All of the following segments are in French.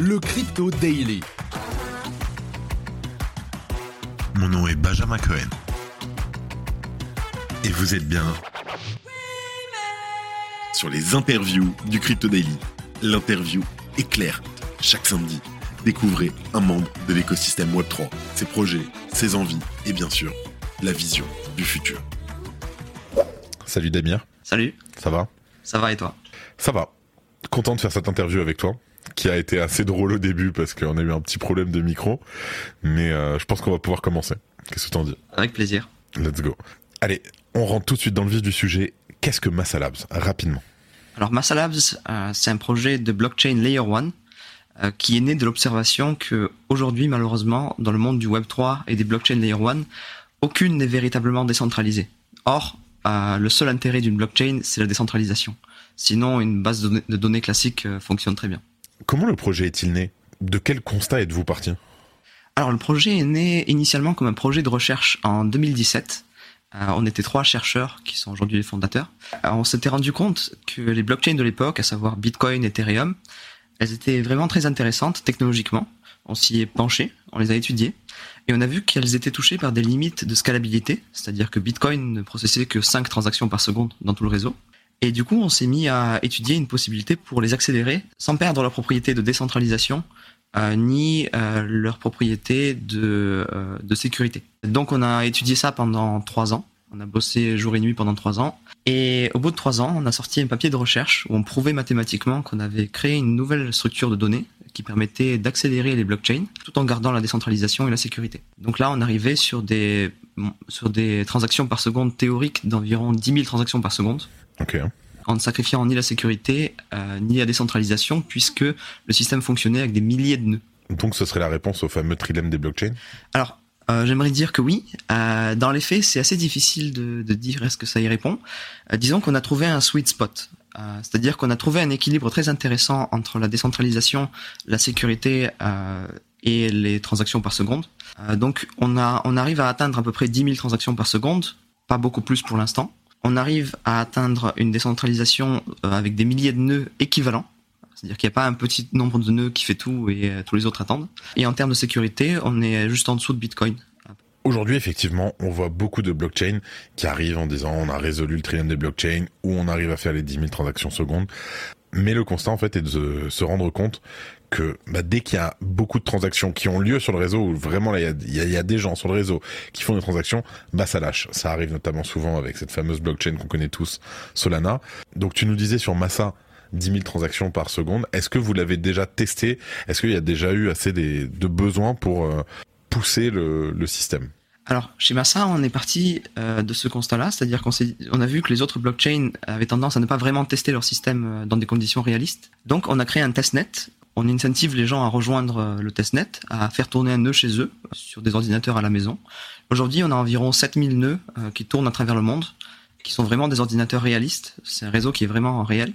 le Crypto Daily. Mon nom est Benjamin Cohen. Et vous êtes bien sur les interviews du Crypto Daily. L'interview est claire. Chaque samedi, découvrez un membre de l'écosystème Web3, ses projets, ses envies et bien sûr, la vision du futur. Salut Damir, Salut, ça va? Ça va et toi? Ça va. Content de faire cette interview avec toi, qui a été assez drôle au début parce qu'on a eu un petit problème de micro, mais euh, je pense qu'on va pouvoir commencer. Qu'est-ce que t'en dis? Avec plaisir. Let's go. Allez, on rentre tout de suite dans le vif du sujet. Qu'est-ce que Massa Labs? Rapidement. Alors Massa Labs, euh, c'est un projet de blockchain Layer 1 euh, qui est né de l'observation que aujourd'hui, malheureusement, dans le monde du Web 3 et des blockchains Layer 1, aucune n'est véritablement décentralisée. Or, le seul intérêt d'une blockchain, c'est la décentralisation. Sinon, une base de données, classique fonctionne très bien. Comment le projet est-il né? De quel constat êtes-vous parti? Alors le projet est né initialement comme un projet de recherche en 2017. Euh, on était trois chercheurs qui sont aujourd'hui les fondateurs. Euh, on s'était rendu compte que les blockchains de l'époque, à savoir Bitcoin, Ethereum, elles étaient vraiment très intéressantes technologiquement. On s'y est penché, on les a étudiées, et on a vu qu'elles étaient touchées par des limites de scalabilité, c'est-à-dire que Bitcoin ne processait que 5 transactions par seconde dans tout le réseau. Et du coup, on s'est mis à étudier une possibilité pour les accélérer sans perdre leur propriété de décentralisation euh, ni euh, leur propriété de, euh, de sécurité. Donc on a étudié ça pendant trois ans. On a bossé jour et nuit pendant trois ans. Et au bout de trois ans, on a sorti un papier de recherche où on prouvait mathématiquement qu'on avait créé une nouvelle structure de données qui permettait d'accélérer les blockchains tout en gardant la décentralisation et la sécurité. Donc là, on arrivait sur des, sur des transactions par seconde théoriques d'environ 10 000 transactions par seconde En ne sacrifiant ni la sécurité euh, ni la décentralisation puisque le système fonctionnait avec des milliers de nœuds. Donc ce serait la réponse au fameux trilemme des blockchains? Alors, euh, j'aimerais dire que oui. Euh, dans les faits, c'est assez difficile de, de dire est-ce que ça y répond. Disons qu'on a trouvé un sweet spot. C'est-à-dire qu'on a trouvé un équilibre très intéressant entre la décentralisation, la sécurité et les transactions par seconde. Donc, on, a, on arrive à atteindre à peu près 10 000 transactions par seconde, pas beaucoup plus pour l'instant. On arrive à atteindre une décentralisation euh, avec des milliers de nœuds équivalents. C'est-à-dire qu'il n'y a pas un petit nombre de nœuds qui fait tout et euh, tous les autres attendent. Et en termes de sécurité, on est juste en dessous de Bitcoin. Aujourd'hui, effectivement, on voit beaucoup de blockchains qui arrivent en disant on a résolu le trilemme des blockchains ou on arrive à faire les 10 000 transactions secondes. Mais le constat, en fait, est de se rendre compte que bah, dès qu'il y a beaucoup de transactions qui ont lieu sur le réseau, où vraiment il y a, des gens sur le réseau qui font des transactions, bah ça lâche. Ça arrive notamment souvent avec cette fameuse blockchain qu'on connaît tous, Solana. Donc tu nous disais sur Massa, 10 000 transactions par seconde. Est-ce que vous l'avez déjà testé? Est-ce qu'il y a déjà eu assez de besoins pour euh, pousser le, système? Alors, chez Massa, on est parti euh, de ce constat-là, c'est-à-dire qu'on a vu que les autres blockchains avaient tendance à ne pas vraiment tester leur système euh, dans des conditions réalistes. Donc, on a créé un testnet. On incentive les gens à rejoindre euh, le testnet, à faire tourner un nœud chez eux, sur des ordinateurs à la maison. Aujourd'hui, on a environ 7000 nœuds euh, qui tournent à travers le monde, qui sont vraiment des ordinateurs réalistes. C'est un réseau qui est vraiment réel.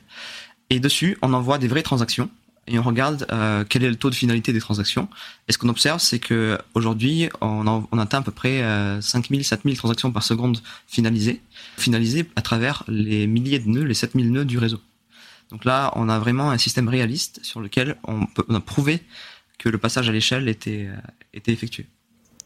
Et dessus, on envoie des vraies transactions et on regarde euh, quel est le taux de finalité des transactions. Et ce qu'on observe, c'est que aujourd'hui, on, on atteint à peu près euh, 5000, 7000 transactions par seconde finalisées, finalisées à travers les milliers de nœuds, les 7000 nœuds du réseau. Donc là, on a vraiment un système réaliste sur lequel on, peut, on a prouvé que le passage à l'échelle était, euh, était effectué.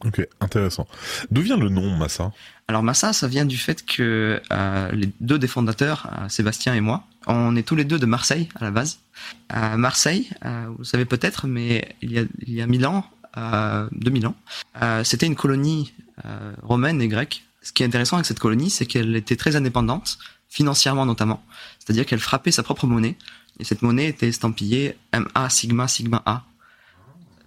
Ok, intéressant. D'où vient le nom Massa? Alors Massa, ça vient du fait que euh, les deux des fondateurs, euh, Sébastien et moi, on est tous les deux de Marseille à la base. À Marseille, vous le savez peut-être, mais il y a, il y a 1000 ans, euh, 2000 ans, c'était une colonie romaine et grecque. Ce qui est intéressant avec cette colonie, c'est qu'elle était très indépendante, financièrement notamment. C'est-à-dire qu'elle frappait sa propre monnaie, et cette monnaie était estampillée MA sigma sigma A.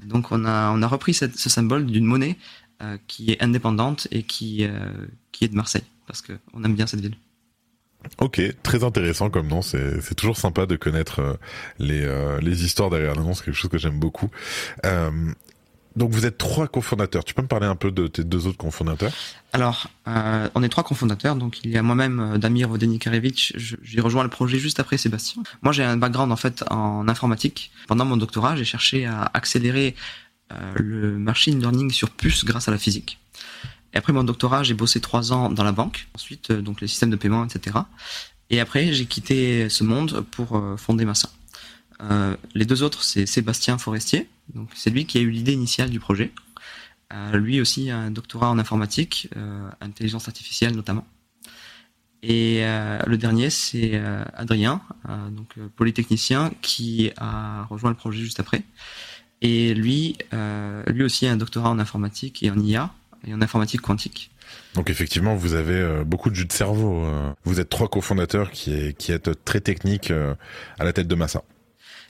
Donc on a, on a repris ce symbole d'une monnaie euh, qui est indépendante et qui, euh, qui est de Marseille, parce qu'on aime bien cette ville. Ok, très intéressant comme nom. C'est toujours sympa de connaître euh, les euh, les histoires derrière. C'est quelque chose que j'aime beaucoup. Donc vous êtes trois cofondateurs. Tu peux me parler un peu de tes deux autres cofondateurs? Alors, euh, on est trois cofondateurs, donc il y a moi-même, euh, Damir Vodenikarevic, j'ai rejoint le projet juste après Sébastien. Moi j'ai un background en fait en informatique. Pendant mon doctorat, j'ai cherché à accélérer euh, le machine learning sur puce grâce à la physique. Et après mon doctorat, j'ai bossé trois ans dans la banque, ensuite euh, donc les systèmes de paiement, etc. Et après, j'ai quitté ce monde pour euh, fonder Massa. Les deux autres, c'est Sébastien Forestier. Donc c'est lui qui a eu l'idée initiale du projet. lui aussi a un doctorat en informatique, intelligence artificielle notamment. Et le dernier, c'est Adrien, donc polytechnicien, qui a rejoint le projet juste après. Et lui, lui aussi a un doctorat en informatique et en IA et en informatique quantique. Donc effectivement, vous avez euh, beaucoup de jus de cerveau. Euh. Vous êtes trois cofondateurs qui, qui êtes très techniques euh, à la tête de Massa.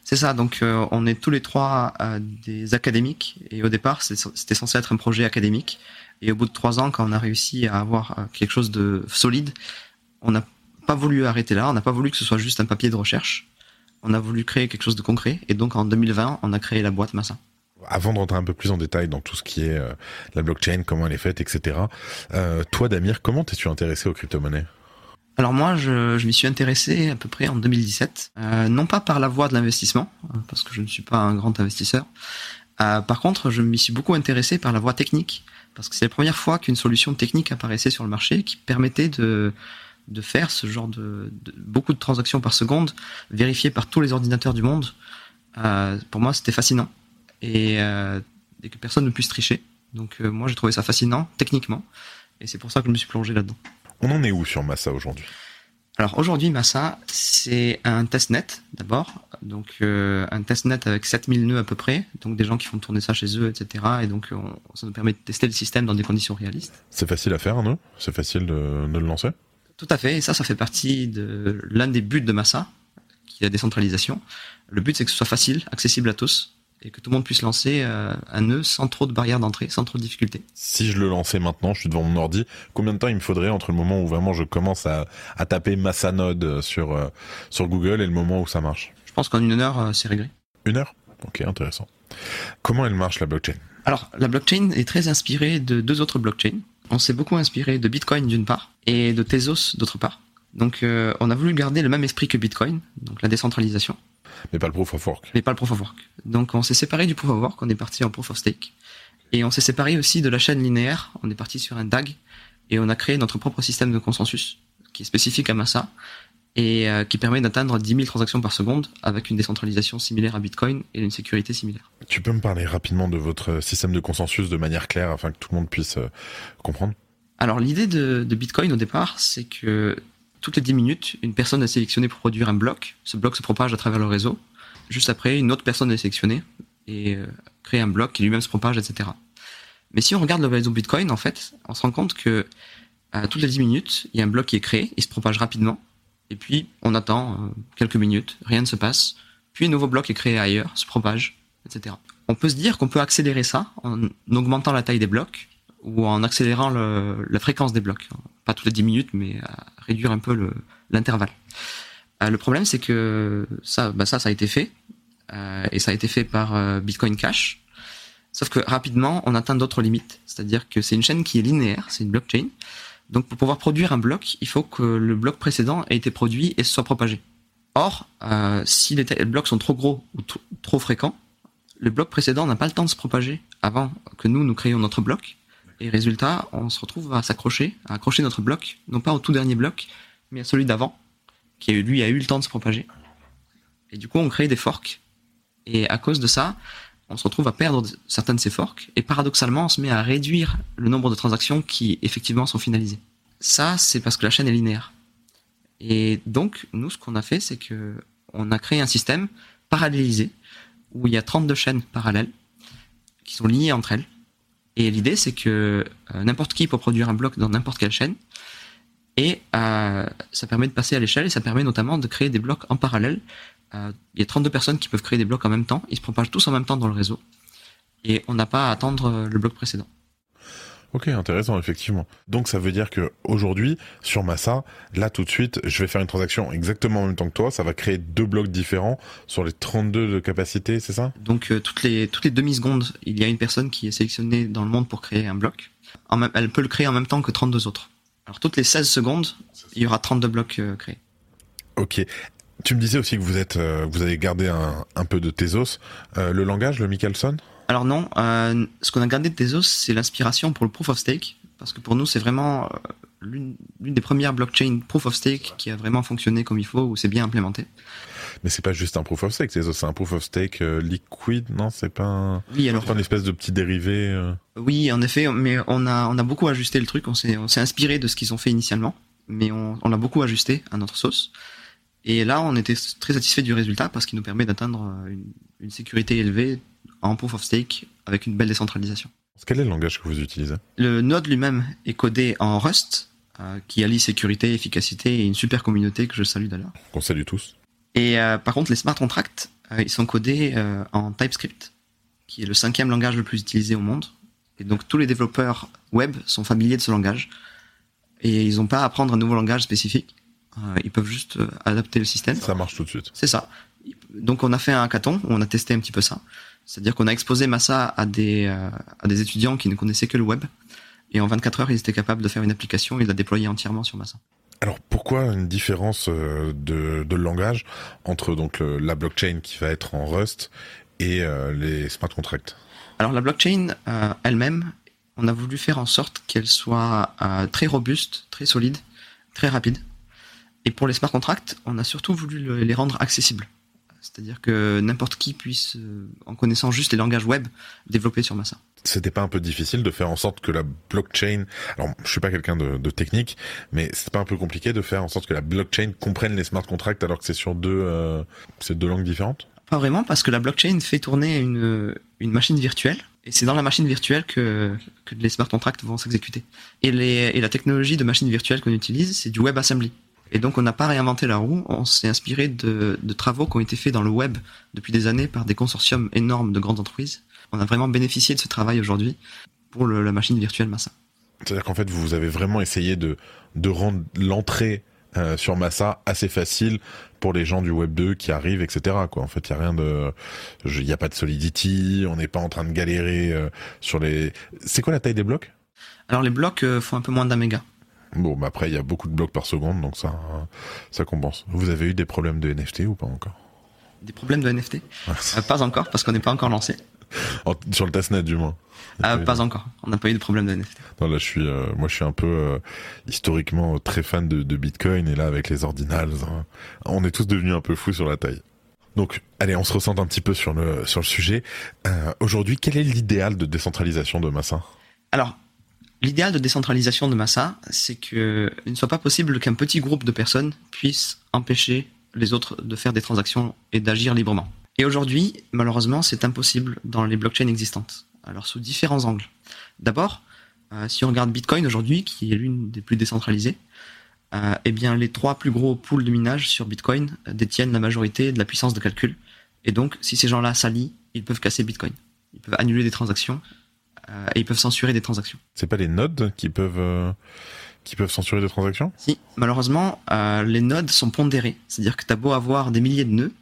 C'est ça, donc on est tous les trois des académiques et au départ c'était censé être un projet académique et au bout de trois ans quand on a réussi à avoir quelque chose de solide, on n'a pas voulu arrêter là, on n'a pas voulu que ce soit juste un papier de recherche, on a voulu créer quelque chose de concret et donc en 2020 on a créé la boîte Massa avant de rentrer un peu plus en détail dans tout ce qui est euh, la blockchain, comment elle est faite, etc. Euh, toi, Damir, comment t'es-tu intéressé aux crypto-monnaies? Alors moi, je, m'y suis intéressé à peu près en 2017, euh, non pas par la voie de l'investissement, parce que je ne suis pas un grand investisseur. par contre, je m'y suis beaucoup intéressé par la voie technique, parce que c'est la première fois qu'une solution technique apparaissait sur le marché qui permettait de faire ce genre de, beaucoup de transactions par seconde, vérifiées par tous les ordinateurs du monde. pour moi, c'était fascinant et, euh, que personne ne puisse tricher. Donc euh, moi j'ai trouvé ça fascinant techniquement et c'est pour ça que je me suis plongé là-dedans. On en est où sur Massa aujourd'hui? Alors aujourd'hui, Massa, c'est un testnet d'abord, donc euh, un testnet avec 7000 nœuds à peu près, donc des gens qui font tourner ça chez eux, etc. Et donc ça nous permet de tester le système dans des conditions réalistes. C'est facile à faire, non? C'est facile de, de, le lancer? Tout à fait, et ça, ça fait partie de l'un des buts de Massa, qui est la décentralisation. Le but, c'est que ce soit facile, accessible à tous, et que tout le monde puisse lancer euh, un nœud sans trop de barrières d'entrée, sans trop de difficultés. Si je le lançais maintenant, je suis devant mon ordi, combien de temps il me faudrait entre le moment où vraiment je commence à, à taper Massanode sur, euh, sur Google et le moment où ça marche? Je pense qu'en une heure, euh, c'est réglé. Une heure? Ok, intéressant. Comment elle marche la blockchain? Alors, la blockchain est très inspirée de deux autres blockchains. On s'est beaucoup inspiré de Bitcoin d'une part et de Tezos d'autre part. Donc, on a voulu garder le même esprit que Bitcoin, donc la décentralisation. Mais pas le proof of work. Mais pas le proof of work. Donc on s'est séparé du proof of work, on est parti en proof of stake. Et on s'est séparé aussi de la chaîne linéaire, on est parti sur un DAG, et on a créé notre propre système de consensus, qui est spécifique à Massa, et euh, qui permet d'atteindre 10 000 transactions par seconde, avec une décentralisation similaire à Bitcoin et une sécurité similaire. Tu peux me parler rapidement de votre système de consensus de manière claire, afin que tout le monde puisse euh, comprendre? Alors l'idée de, de, Bitcoin au départ, c'est que toutes les 10 minutes, une personne est sélectionnée pour produire un bloc. Ce bloc se propage à travers le réseau. Juste après, une autre personne est sélectionnée et euh, crée un bloc qui lui-même se propage, etc. Mais si on regarde le réseau Bitcoin, en fait, on se rend compte que toutes les 10 minutes, il y a un bloc qui est créé, il se propage rapidement, et puis on attend euh, quelques minutes, rien ne se passe, puis un nouveau bloc est créé ailleurs, se propage, etc. On peut se dire qu'on peut accélérer ça en augmentant la taille des blocs ou en accélérant la fréquence des blocs pas toutes les 10 minutes, mais à réduire un peu l'intervalle. Euh, le problème, c'est que ça, bah ça, a été fait, euh, et ça a été fait par euh, Bitcoin Cash. Sauf que rapidement, on atteint d'autres limites. C'est-à-dire que c'est une chaîne qui est linéaire, c'est une blockchain. Donc pour pouvoir produire un bloc, il faut que le bloc précédent ait été produit et soit propagé. Or, si les, blocs sont trop gros ou trop fréquents, le bloc précédent n'a pas le temps de se propager avant que nous, nous créions notre bloc. Et résultat, on se retrouve à s'accrocher, à accrocher notre bloc, non pas au tout dernier bloc, mais à celui d'avant, qui lui a eu le temps de se propager. Et du coup, on crée des forks. Et à cause de ça, on se retrouve à perdre certains de ces forks. Et paradoxalement, on se met à réduire le nombre de transactions qui effectivement sont finalisées. Ça, c'est parce que la chaîne est linéaire. Et donc, nous, ce qu'on a fait, c'est que on a créé un système parallélisé où il y a 32 chaînes parallèles qui sont liées entre elles et l'idée, c'est que euh, n'importe qui peut produire un bloc dans n'importe quelle chaîne. Et euh, ça permet de passer à l'échelle et ça permet notamment de créer des blocs en parallèle. Euh, il y a 32 personnes qui peuvent créer des blocs en même temps. Ils se propagent tous en même temps dans le réseau. Et on n'a pas à attendre le bloc précédent. Ok, intéressant, effectivement. Donc ça veut dire que aujourd'hui, sur Massa, là tout de suite, je vais faire une transaction exactement en même temps que toi. Ça va créer deux blocs différents sur les 32 de capacité, c'est ça? Donc euh, toutes les toutes les demi secondes, il y a une personne qui est sélectionnée dans le monde pour créer un bloc. En même, elle peut le créer en même temps que 32 autres. Alors toutes les 16 secondes, il y aura 32 blocs euh, créés. Ok. Tu me disais aussi que vous êtes, euh, vous avez gardé un, un peu de Tezos. le langage, le Michelson? Alors non, euh, ce qu'on a gardé de Tezos, c'est l'inspiration pour le proof of stake, parce que pour nous, c'est vraiment euh, l'une des premières blockchains proof of stake qui a vraiment fonctionné comme il faut, où c'est bien implémenté. Mais c'est pas juste un proof of stake, c'est un proof of stake euh, liquide, non C'est pas, un... oui, alors, pas une espèce de petit dérivé euh Oui, en effet, mais on a, on a beaucoup ajusté le truc, on s'est, on s'est inspiré de ce qu'ils ont fait initialement, mais on, on l'a beaucoup ajusté à notre sauce. Et là, on était très satisfait du résultat parce qu'il nous permet d'atteindre une, une sécurité élevée en proof of stake avec une belle décentralisation. Quel est le langage que vous utilisez? Le node lui-même est codé en Rust, euh, qui allie sécurité, efficacité et une super communauté que je salue d'ailleurs. Qu'on salue tous. Et euh, par contre, les smart contracts, euh, ils sont codés en TypeScript, qui est le cinquième langage le plus utilisé au monde. Et donc tous les développeurs web sont familiers de ce langage. Et ils n'ont pas à apprendre un nouveau langage spécifique. Ils peuvent juste adapter le système. Ça marche tout de suite. C'est ça. Donc on a fait un hackathon où on a testé un petit peu ça. C'est-à-dire qu'on a exposé Massa à des, euh, à des étudiants qui ne connaissaient que le web. Et en 24 heures, ils étaient capables de faire une application et de la déployer entièrement sur Massa. Alors pourquoi une différence euh, de, de langage entre donc le- la blockchain qui va être en Rust et euh, les smart contracts? Alors la blockchain euh, elle-même, on a voulu faire en sorte qu'elle soit euh, très robuste, très solide, très rapide. Et pour les smart contracts, on a surtout voulu le- les rendre accessibles. C'est-à-dire que n'importe qui puisse, euh, en connaissant juste les langages web, développer sur Massa. C'était pas un peu difficile de faire en sorte que la blockchain, alors je suis pas quelqu'un de, de technique, mais c'est pas un peu compliqué de faire en sorte que la blockchain comprenne les smart contracts alors que c'est sur deux, euh, c'est deux langues différentes? Pas vraiment, parce que la blockchain fait tourner une, une machine virtuelle, et c'est dans la machine virtuelle que, que les smart contracts vont s'exécuter. Et, les, et la technologie de machine virtuelle qu'on utilise, c'est du WebAssembly. Et donc on n'a pas réinventé la roue, on s'est inspiré de, de travaux qui ont été faits dans le web depuis des années par des consortiums énormes de grandes entreprises. On a vraiment bénéficié de ce travail aujourd'hui pour le- la machine virtuelle Massa. C'est-à-dire qu'en fait, vous avez vraiment essayé de, de rendre l'entrée euh, sur Massa assez facile pour les gens du Web 2 qui arrivent, etc. Quoi. En fait, il y a rien de, il y a pas de solidity, on n'est pas en train de galérer euh, sur les. C'est quoi la taille des blocs? Alors les blocs euh, font un peu moins d'un méga. Bon, bah après, il y a beaucoup de blocs par seconde, donc ça, ça compense. Vous avez eu des problèmes de NFT ou pas encore? Des problèmes de NFT Euh, Pas encore, parce qu'on n'est pas encore lancé. Sur le testnet, du moins. Euh, pas encore, on n'a pas eu de problème de NFT. Non, là, je suis, euh, moi, je suis un peu euh, historiquement très fan de, de Bitcoin, et là, avec les ordinals, hein, on est tous devenus un peu fous sur la taille. Donc, allez, on se ressente un petit peu sur le sur le sujet. Aujourd'hui, quel est l'idéal de décentralisation de Massa? Alors, l'idéal de décentralisation de Massa, c'est que il ne soit pas possible qu'un petit groupe de personnes puisse empêcher les autres de faire des transactions et d'agir librement. Et aujourd'hui, malheureusement, c'est impossible dans les blockchains existantes. Alors, sous différents angles. D'abord, euh, si on regarde Bitcoin aujourd'hui, qui est l'une des plus décentralisées, euh, eh bien, les trois plus gros pools de minage sur Bitcoin euh, détiennent la majorité de la puissance de calcul. Et donc, si ces gens-là s'allient, ils peuvent casser Bitcoin. Ils peuvent annuler des transactions et ils peuvent censurer des transactions. C'est pas les nodes qui peuvent euh, qui peuvent censurer des transactions? Si, malheureusement, euh, les nodes sont pondérés. C'est-à-dire que tu as beau avoir des milliers de nœuds,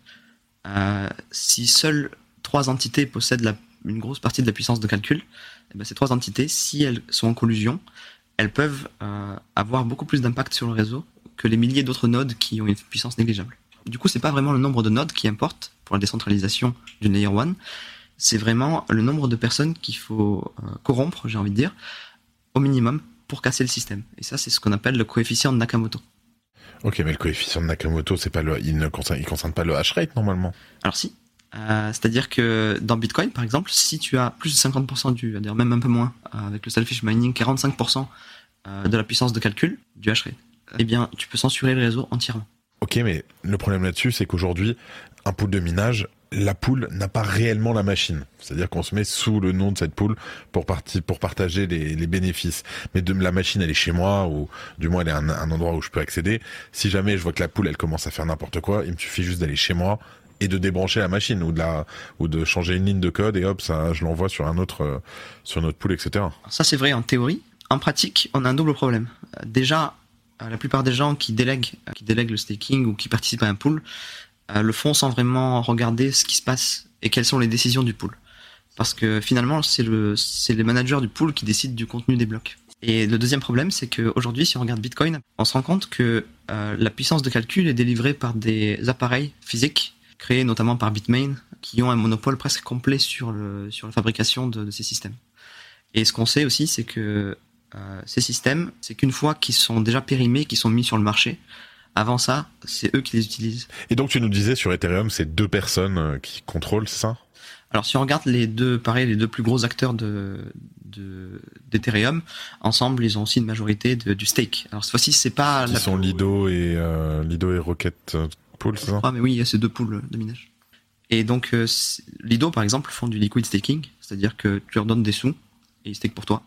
euh, si seules trois entités possèdent la- une grosse partie de la puissance de calcul, eh ben, ces trois entités, si elles sont en collusion, elles peuvent euh, avoir beaucoup plus d'impact sur le réseau que les milliers d'autres nodes qui ont une puissance négligeable. Du coup, c'est pas vraiment le nombre de nodes qui importe pour la décentralisation d'une layer 1, c'est vraiment le nombre de personnes qu'il faut euh, corrompre, j'ai envie de dire, au minimum pour casser le système. Et ça, c'est ce qu'on appelle le coefficient de Nakamoto. Ok, mais le coefficient de Nakamoto, c'est pas le, il ne concerne, il concerne pas le hash rate normalement. Alors si. Euh, C'est-à-dire que dans Bitcoin, par exemple, si tu as plus de 50% du, d'ailleurs même un peu moins, euh, avec le selfish mining, 45% euh, de la puissance de calcul du hash rate, eh bien, tu peux censurer le réseau entièrement. Ok, mais le problème là-dessus, c'est qu'aujourd'hui, un pool de minage, la pool n'a pas réellement la machine. C'est-à-dire qu'on se met sous le nom de cette pool pour, partager les, bénéfices. Mais la machine, elle est chez moi, ou du moins elle est un, un endroit où je peux accéder. Si jamais je vois que la pool, elle commence à faire n'importe quoi, il me suffit juste d'aller chez moi et de débrancher la machine ou de changer une ligne de code et hop ça je l'envoie sur un autre notre pool etc ça, c'est vrai en théorie. En pratique, on a un double problème. Euh, Déjà, euh, la plupart des gens qui délèguent, euh, qui délèguent le staking ou qui participent à un pool, le font sans vraiment regarder ce qui se passe et quelles sont les décisions du pool. Parce que finalement, c'est le, c'est les managers du pool qui décident du contenu des blocs. Et le deuxième problème, c'est qu'aujourd'hui, si on regarde Bitcoin, on se rend compte que euh, la puissance de calcul est délivrée par des appareils physiques créés notamment par Bitmain, qui ont un monopole presque complet sur, le, sur la fabrication de, de ces systèmes. Et ce qu'on sait aussi, c'est que euh, ces systèmes, c'est qu'une fois qu'ils sont déjà périmés, qu'ils sont mis sur le marché, Avant ça, c'est eux qui les utilisent. Et donc tu nous disais sur Ethereum, c'est deux personnes euh, qui contrôlent, c'est ça? Alors si on regarde les deux, pareil, les deux plus gros acteurs de d'Ethereum, ensemble, ils ont aussi une majorité de, du stake. Alors cette fois-ci, c'est pas. Qui sont Lido et euh, Lido et Rocket Pool, c'est ça? Ah mais oui, il y a ces deux pools de minage. Et donc euh, Lido, par exemple, font du liquid staking, c'est-à-dire que tu leur donnes des sous et ils stake pour toi.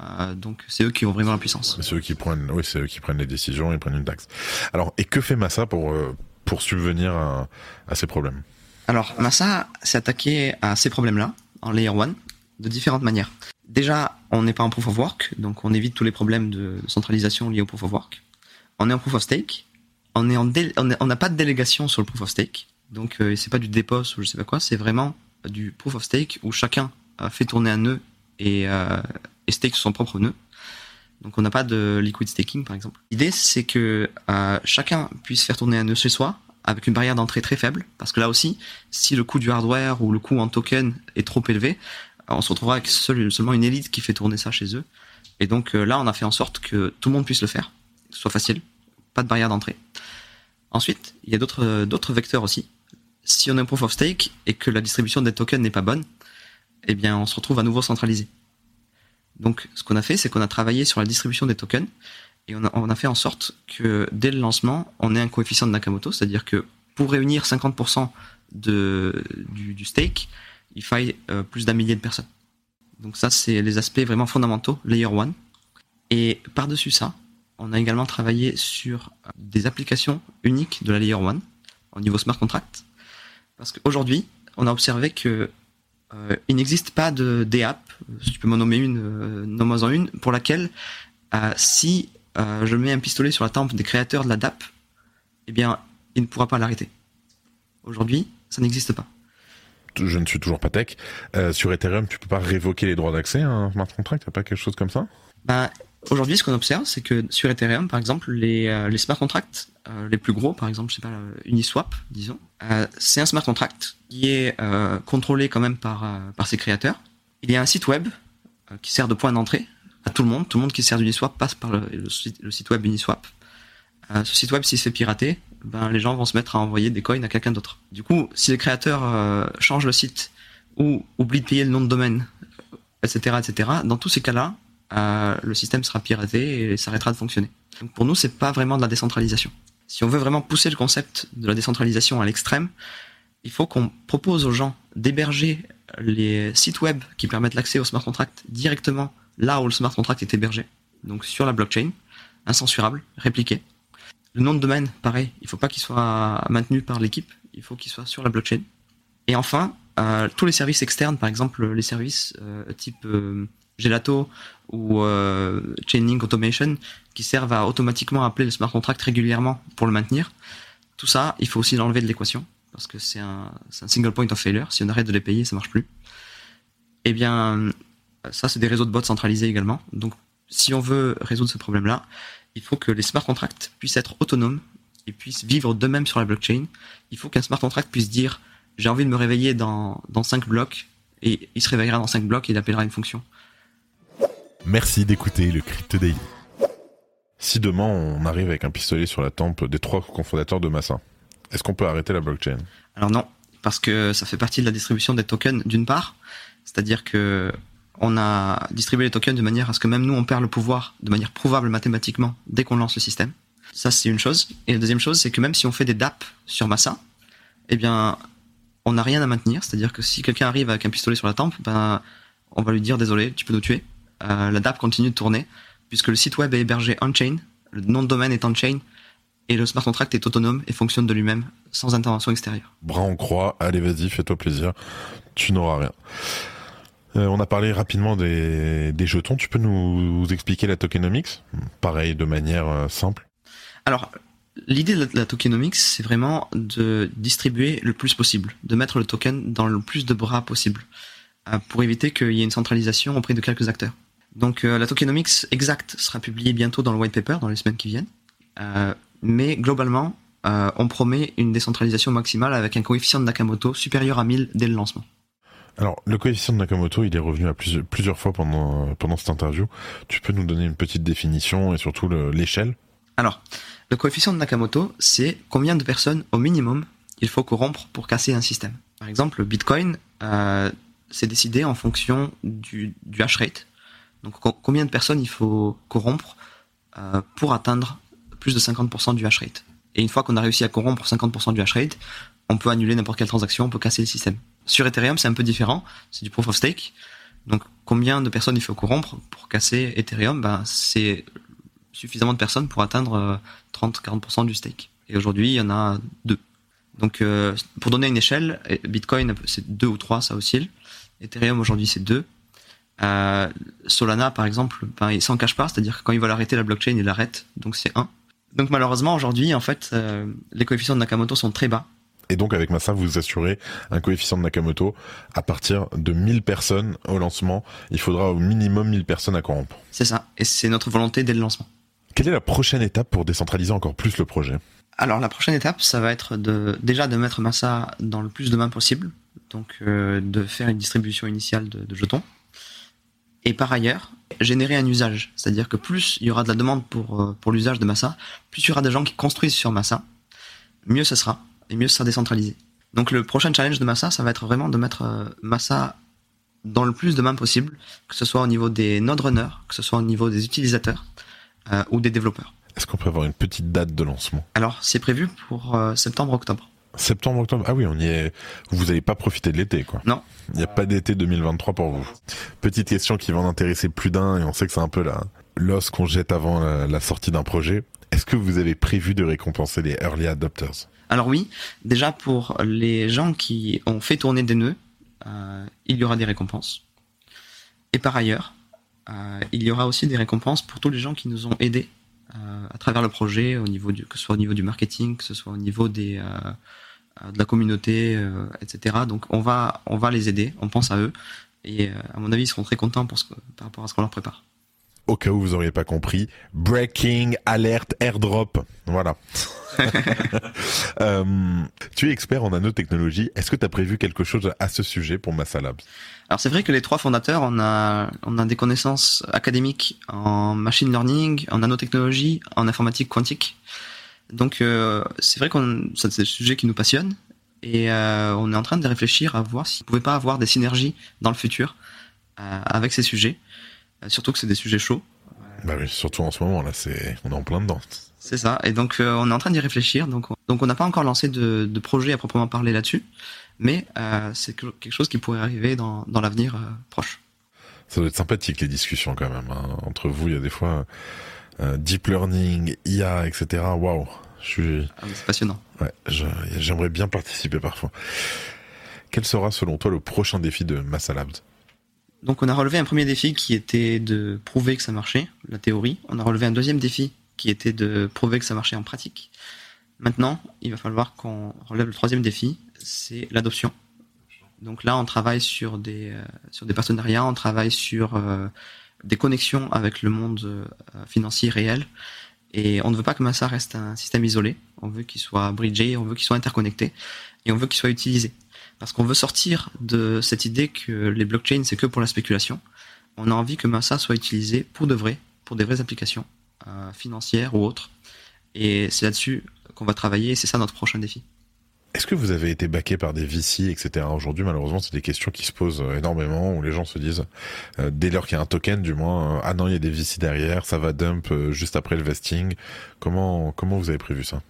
Euh, donc c'est eux qui ont vraiment la puissance. C'est eux qui prennent, oui, c'est eux qui prennent les décisions et prennent une taxe. Alors, et que fait Massa pour euh, pour subvenir à, à ces problèmes? Alors Massa s'est attaqué à ces problèmes-là en layer 1 de différentes manières. Déjà, on n'est pas en proof of work, donc on évite tous les problèmes de centralisation liés au proof of work. On est en proof of stake. On est en on n'a pas de délégation sur le proof of stake, donc euh, c'est pas du dépôt ou je sais pas quoi, c'est vraiment du proof of stake où chacun fait tourner un nœud et, euh, et stake son propre nœud. Donc on n'a pas de liquid staking par exemple. L'idée c'est que euh, chacun puisse faire tourner un nœud chez soi avec une barrière d'entrée très faible, parce que là aussi, si le coût du hardware ou le coût en token est trop élevé, on se retrouvera avec seulement une élite qui fait tourner ça chez eux. Et donc euh, là, on a fait en sorte que tout le monde puisse le faire, que ce soit facile, pas de barrière d'entrée. Ensuite, il y a d'autres d'autres vecteurs aussi. Si on est un proof of stake et que la distribution des tokens n'est pas bonne, eh bien, on se retrouve à nouveau centralisé. Donc, ce qu'on a fait, c'est qu'on a travaillé sur la distribution des tokens et on a, fait en sorte que dès le lancement, on ait un coefficient de Nakamoto, c'est-à-dire que pour réunir 50% de, du, stake, il faille euh, plus d'un millier de personnes. Donc ça, c'est les aspects vraiment fondamentaux, Layer 1. Et par-dessus ça, on a également travaillé sur des applications uniques de la Layer 1 au niveau smart contract. Parce qu'aujourd'hui, on a observé que euh, il n'existe pas de DApp, si tu peux m'en nommer une, euh, nomme-en une, pour laquelle euh, si euh, je mets un pistolet sur la tempe des créateurs de la DApp, eh bien, il ne pourra pas l'arrêter. Aujourd'hui, ça n'existe pas. Je ne suis toujours pas tech. Sur Ethereum, tu peux pas révoquer les droits d'accès à un smart contract, t'as pas quelque chose comme ça? Bah, Aujourd'hui, ce qu'on observe, c'est que sur Ethereum, par exemple, les, les smart contracts euh, les plus gros, par exemple, pas, Uniswap, disons, euh, c'est un smart contract qui est euh, contrôlé quand même par, ses créateurs. Il y a un site web qui sert de point d'entrée à tout le monde. Tout le monde qui sert d'Uniswap passe par le, site web Uniswap. ce site web, s'il se fait pirater, ben, les gens vont se mettre à envoyer des coins à quelqu'un d'autre. Du coup, si les créateurs changent le site ou oublient de payer le nom de domaine, etc., etc., dans tous ces cas-là, euh, le système sera piraté et s'arrêtera de fonctionner. Pour nous, c'est pas vraiment de la décentralisation. Si on veut vraiment pousser le concept de la décentralisation à l'extrême, il faut qu'on propose aux gens d'héberger les sites web qui permettent l'accès au smart contract directement là où le smart contract est hébergé, donc sur la blockchain, incensurable, répliqué. Le nom de domaine, pareil, il faut pas qu'il soit maintenu par l'équipe, il faut qu'il soit sur la blockchain. Et enfin, euh, tous les services externes, par exemple les services euh, type euh, Gelato ou Chaining Automation qui servent à automatiquement appeler le smart contract régulièrement pour le maintenir. Tout ça, il faut aussi l'enlever de l'équation parce que c'est un, single point of failure. Si on arrête de les payer, ça marche plus. Eh bien, ça, c'est des réseaux de bots centralisés également. Donc, si on veut résoudre ce problème-là, il faut que les smart contracts puissent être autonomes et puissent vivre d'eux-mêmes sur la blockchain. Il faut qu'un smart contract puisse dire j'ai envie de me réveiller dans, dans 5 blocs et il se réveillera dans 5 blocs et il appellera une fonction. Merci d'écouter le Crypto Daily. Si demain on arrive avec un pistolet sur la tempe des trois cofondateurs de Massa, est-ce qu'on peut arrêter la blockchain? Alors non, parce que ça fait partie de la distribution des tokens d'une part, c'est-à-dire que on a distribué les tokens de manière à ce que même nous on perd le pouvoir de manière prouvable mathématiquement dès qu'on lance le système. Ça c'est une chose. Et la deuxième chose c'est que même si on fait des DApp sur Massa, eh bien on n'a rien à maintenir, c'est-à-dire que si quelqu'un arrive avec un pistolet sur la tempe, ben on va lui dire désolé, tu peux nous tuer. Euh, la DApp continue de tourner, puisque le site web est hébergé on-chain, le nom de domaine est on-chain, et le smart contract est autonome et fonctionne de lui-même, sans intervention extérieure. Bras en croix, allez vas-y, fais-toi plaisir, tu n'auras rien. Euh, on a parlé rapidement des, des, jetons, tu peux nous expliquer la tokenomics? Pareil, de manière euh, simple. Alors, l'idée de la tokenomics, c'est vraiment de distribuer le plus possible, de mettre le token dans le plus de bras possible, euh, pour éviter qu'il y ait une centralisation auprès de quelques acteurs. Donc euh, la tokenomics exacte sera publiée bientôt dans le white paper, dans les semaines qui viennent. Euh, mais globalement, euh, on promet une décentralisation maximale avec un coefficient de Nakamoto supérieur à 1000 dès le lancement. Alors, le coefficient de Nakamoto, il est revenu à plusieurs, plusieurs fois pendant, pendant cette interview. Tu peux nous donner une petite définition et surtout l'échelle? Alors, le coefficient de Nakamoto, c'est combien de personnes au minimum il faut corrompre pour casser un système. Par exemple, le Bitcoin, euh, c'est décidé en fonction du, du hash rate. Donc combien de personnes il faut corrompre euh, pour atteindre plus de 50% du hash rate? Et une fois qu'on a réussi à corrompre 50% du hash rate, on peut annuler n'importe quelle transaction, on peut casser le système. Sur Ethereum, c'est un peu différent, c'est du proof of stake. Donc combien de personnes il faut corrompre pour casser Ethereum? Ben, C'est suffisamment de personnes pour atteindre 30-40% euh, du stake. Et aujourd'hui, il y en a deux. Donc euh, pour donner une échelle, Bitcoin c'est deux ou trois, ça oscille. Ethereum aujourd'hui c'est deux. Euh, Solana par exemple, ben, il s'en cache pas, c'est-à-dire que quand il va l'arrêter la blockchain, il l'arrête, donc c'est un. Donc malheureusement aujourd'hui en fait les coefficients de Nakamoto sont très bas. Et donc avec Massa, vous assurez un coefficient de Nakamoto à partir de 1000 personnes au lancement. Il faudra au minimum 1000 personnes à corrompre. C'est ça, et c'est notre volonté dès le lancement. Quelle est la prochaine étape pour décentraliser encore plus le projet? Alors la prochaine étape, ça va être de déjà de mettre Massa dans le plus de mains possible, donc euh, de faire une distribution initiale de, de jetons. Et par ailleurs, générer un usage, c'est-à-dire que plus il y aura de la demande pour, euh, pour l'usage de Massa, plus il y aura des gens qui construisent sur Massa, mieux ce sera et mieux ça sera décentralisé. Donc le prochain challenge de Massa, ça va être vraiment de mettre euh, Massa dans le plus de mains possible, que ce soit au niveau des node runners, que ce soit au niveau des utilisateurs euh, ou des développeurs. Est-ce qu'on peut avoir une petite date de lancement? Alors c'est prévu pour euh, septembre-octobre. Septembre, octobre. Ah oui, on y est. Vous n'avez pas profité de l'été, quoi. Non. Il n'y a pas d'été 2023 pour vous. Petite question qui va en intéresser plus d'un, et on sait que c'est un peu la l'os qu'on jette avant la sortie d'un projet. Est-ce que vous avez prévu de récompenser les early adopters? Alors oui, déjà pour les gens qui ont fait tourner des nœuds, euh, il y aura des récompenses. Et par ailleurs, euh, il y aura aussi des récompenses pour tous les gens qui nous ont aidés à travers le projet, au niveau du, que ce soit au niveau du marketing, que ce soit au niveau des, de la communauté, etc. Donc on va, on va les aider, on pense à eux, et à mon avis ils seront très contents pour par rapport à ce qu'on leur prépare au cas où vous auriez pas compris, breaking alert airdrop. Voilà. euh, tu es expert en nanotechnologie. Est-ce que tu as prévu quelque chose à ce sujet pour Massa Labs? Alors c'est vrai que les trois fondateurs, on a, on a des connaissances académiques en machine learning, en nanotechnologie, en informatique quantique. Donc euh, c'est vrai qu'on c'est des sujets qui nous passionnent et euh, on est en train de réfléchir à voir s'il ne pouvait pas avoir des synergies dans le futur avec ces sujets. Euh, surtout que c'est des sujets chauds. Bah oui, surtout en ce moment là, c'est on est en plein dedans. C'est ça. Et donc euh, on est en train d'y réfléchir. Donc on... donc on n'a pas encore lancé de, de, projet à proprement parler là-dessus, mais euh, c'est quelque chose qui pourrait arriver dans, dans l'avenir euh, proche. Ça doit être sympathique les discussions quand même hein. entre vous. Il y a des fois deep learning, IA, etc. Waouh, je suis. Ah, c'est passionnant. Ouais, j'aimerais bien participer parfois. Quel sera selon toi le prochain défi de Massa Labs donc on a relevé un premier défi qui était de prouver que ça marchait, la théorie. On a relevé un deuxième défi qui était de prouver que ça marchait en pratique. Maintenant, il va falloir qu'on relève le troisième défi, c'est l'adoption. Donc là, on travaille sur des euh, sur des partenariats, on travaille sur euh, des connexions avec le monde euh, financier réel. Et on ne veut pas que Massa reste un système isolé. On veut qu'il soit bridgé, on veut qu'il soit interconnecté, et on veut qu'il soit utilisé parce qu'on veut sortir de cette idée que les blockchains c'est que pour la spéculation. On a envie que Massa soit utilisé pour de vrai, pour des vraies applications euh, financières ou autres. Et c'est là-dessus qu'on va travailler et c'est ça notre prochain défi. Est-ce que vous avez été baqué par des VC, etc. Aujourd'hui, malheureusement, c'est des questions qui se posent euh, énormément, où les gens se disent, euh, dès lors qu'il y a un token, du moins, ah non, il y a des VC derrière, ça va dump juste après le vesting. Comment comment vous avez prévu ça?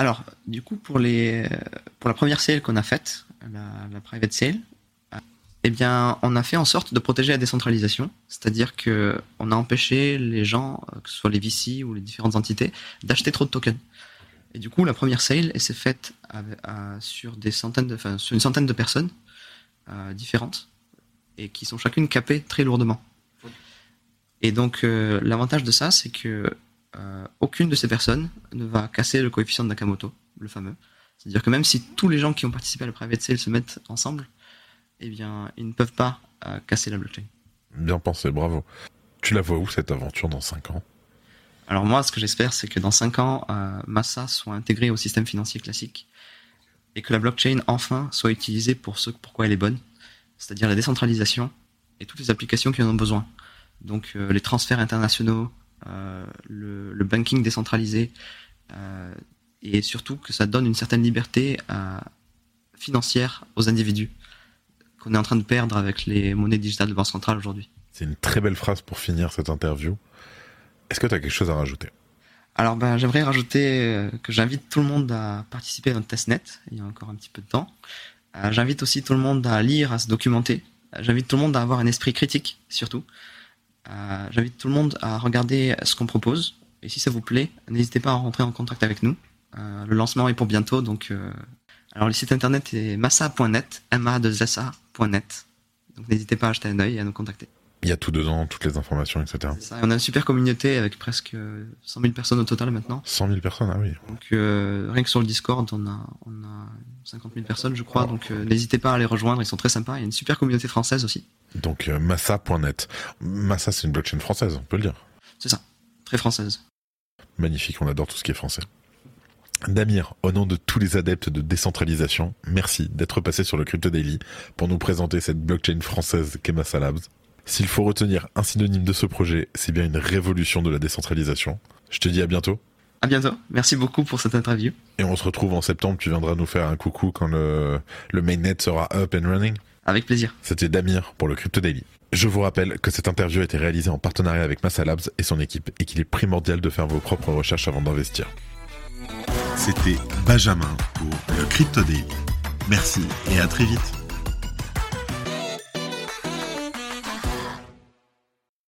Alors, du coup, pour la première sale qu'on a faite, la, private sale, eh bien, on a fait en sorte de protéger la décentralisation, c'est-à-dire que on a empêché les gens, que ce soit les VC ou les différentes entités, d'acheter trop de tokens. Et du coup, la première sale, s'est faite sur des centaines de, enfin, sur une centaine de personnes euh, différentes et qui sont chacune capées très lourdement. Et donc, euh, l'avantage de ça, c'est que euh, aucune de ces personnes ne va casser le coefficient de Nakamoto, le fameux. C'est-à-dire que même si tous les gens qui ont participé à la private sale se mettent ensemble, eh bien, ils ne peuvent pas euh, casser la blockchain. Bien pensé, bravo. Tu la vois où cette aventure dans 5 ans? Alors moi, ce que j'espère, c'est que dans 5 ans, euh, Massa soit intégré au système financier classique et que la blockchain, enfin, soit utilisée pour ce pourquoi elle est bonne, c'est-à-dire la décentralisation et toutes les applications qui en ont besoin. Donc les transferts internationaux, le, le, banking décentralisé et surtout que ça donne une certaine liberté financière aux individus qu'on est en train de perdre avec les monnaies digitales de banque centrale aujourd'hui. C'est une très belle phrase pour finir cette interview. Est-ce que tu as quelque chose à rajouter? Alors ben, j'aimerais rajouter euh, que j'invite tout le monde à participer à notre testnet, il y a encore un petit peu de temps. Euh, j'invite aussi tout le monde à lire, à se documenter. Euh, j'invite tout le monde à avoir un esprit critique surtout. J'invite tout le monde à regarder ce qu'on propose. Et si ça vous plaît, n'hésitez pas à rentrer en contact avec nous. le lancement est pour bientôt, donc alors le site internet est massa.net, m a 2 net Donc n'hésitez pas à acheter un œil et à nous contacter. Il y a tout dedans, toutes les informations, etc. Ça. On a une super communauté avec presque 100 000 personnes au total maintenant. 100 000 personnes, ah oui. Donc euh, rien que sur le Discord, on a, on a 50 000 personnes, je crois. Donc euh, n'hésitez pas à les rejoindre, ils sont très sympas. Il y a une super communauté française aussi. Donc euh, massa.net. Massa, c'est une blockchain française, on peut le dire. C'est ça, très française. Magnifique, on adore tout ce qui est français. Damir, au nom de tous les adeptes de décentralisation, merci d'être passé sur le Crypto Daily pour nous présenter cette blockchain française qu'est Massa Labs. S'il faut retenir un synonyme de ce projet, c'est bien une révolution de la décentralisation. Je te dis à bientôt. À bientôt. Merci beaucoup pour cette interview. Et on se retrouve en septembre. Tu viendras nous faire un coucou quand le, le mainnet sera up and running. Avec plaisir. C'était Damir pour le Crypto Daily. Je vous rappelle que cette interview a été réalisée en partenariat avec Massa Labs et son équipe et qu'il est primordial de faire vos propres recherches avant d'investir. C'était Benjamin pour le Crypto Daily. Merci et à très vite.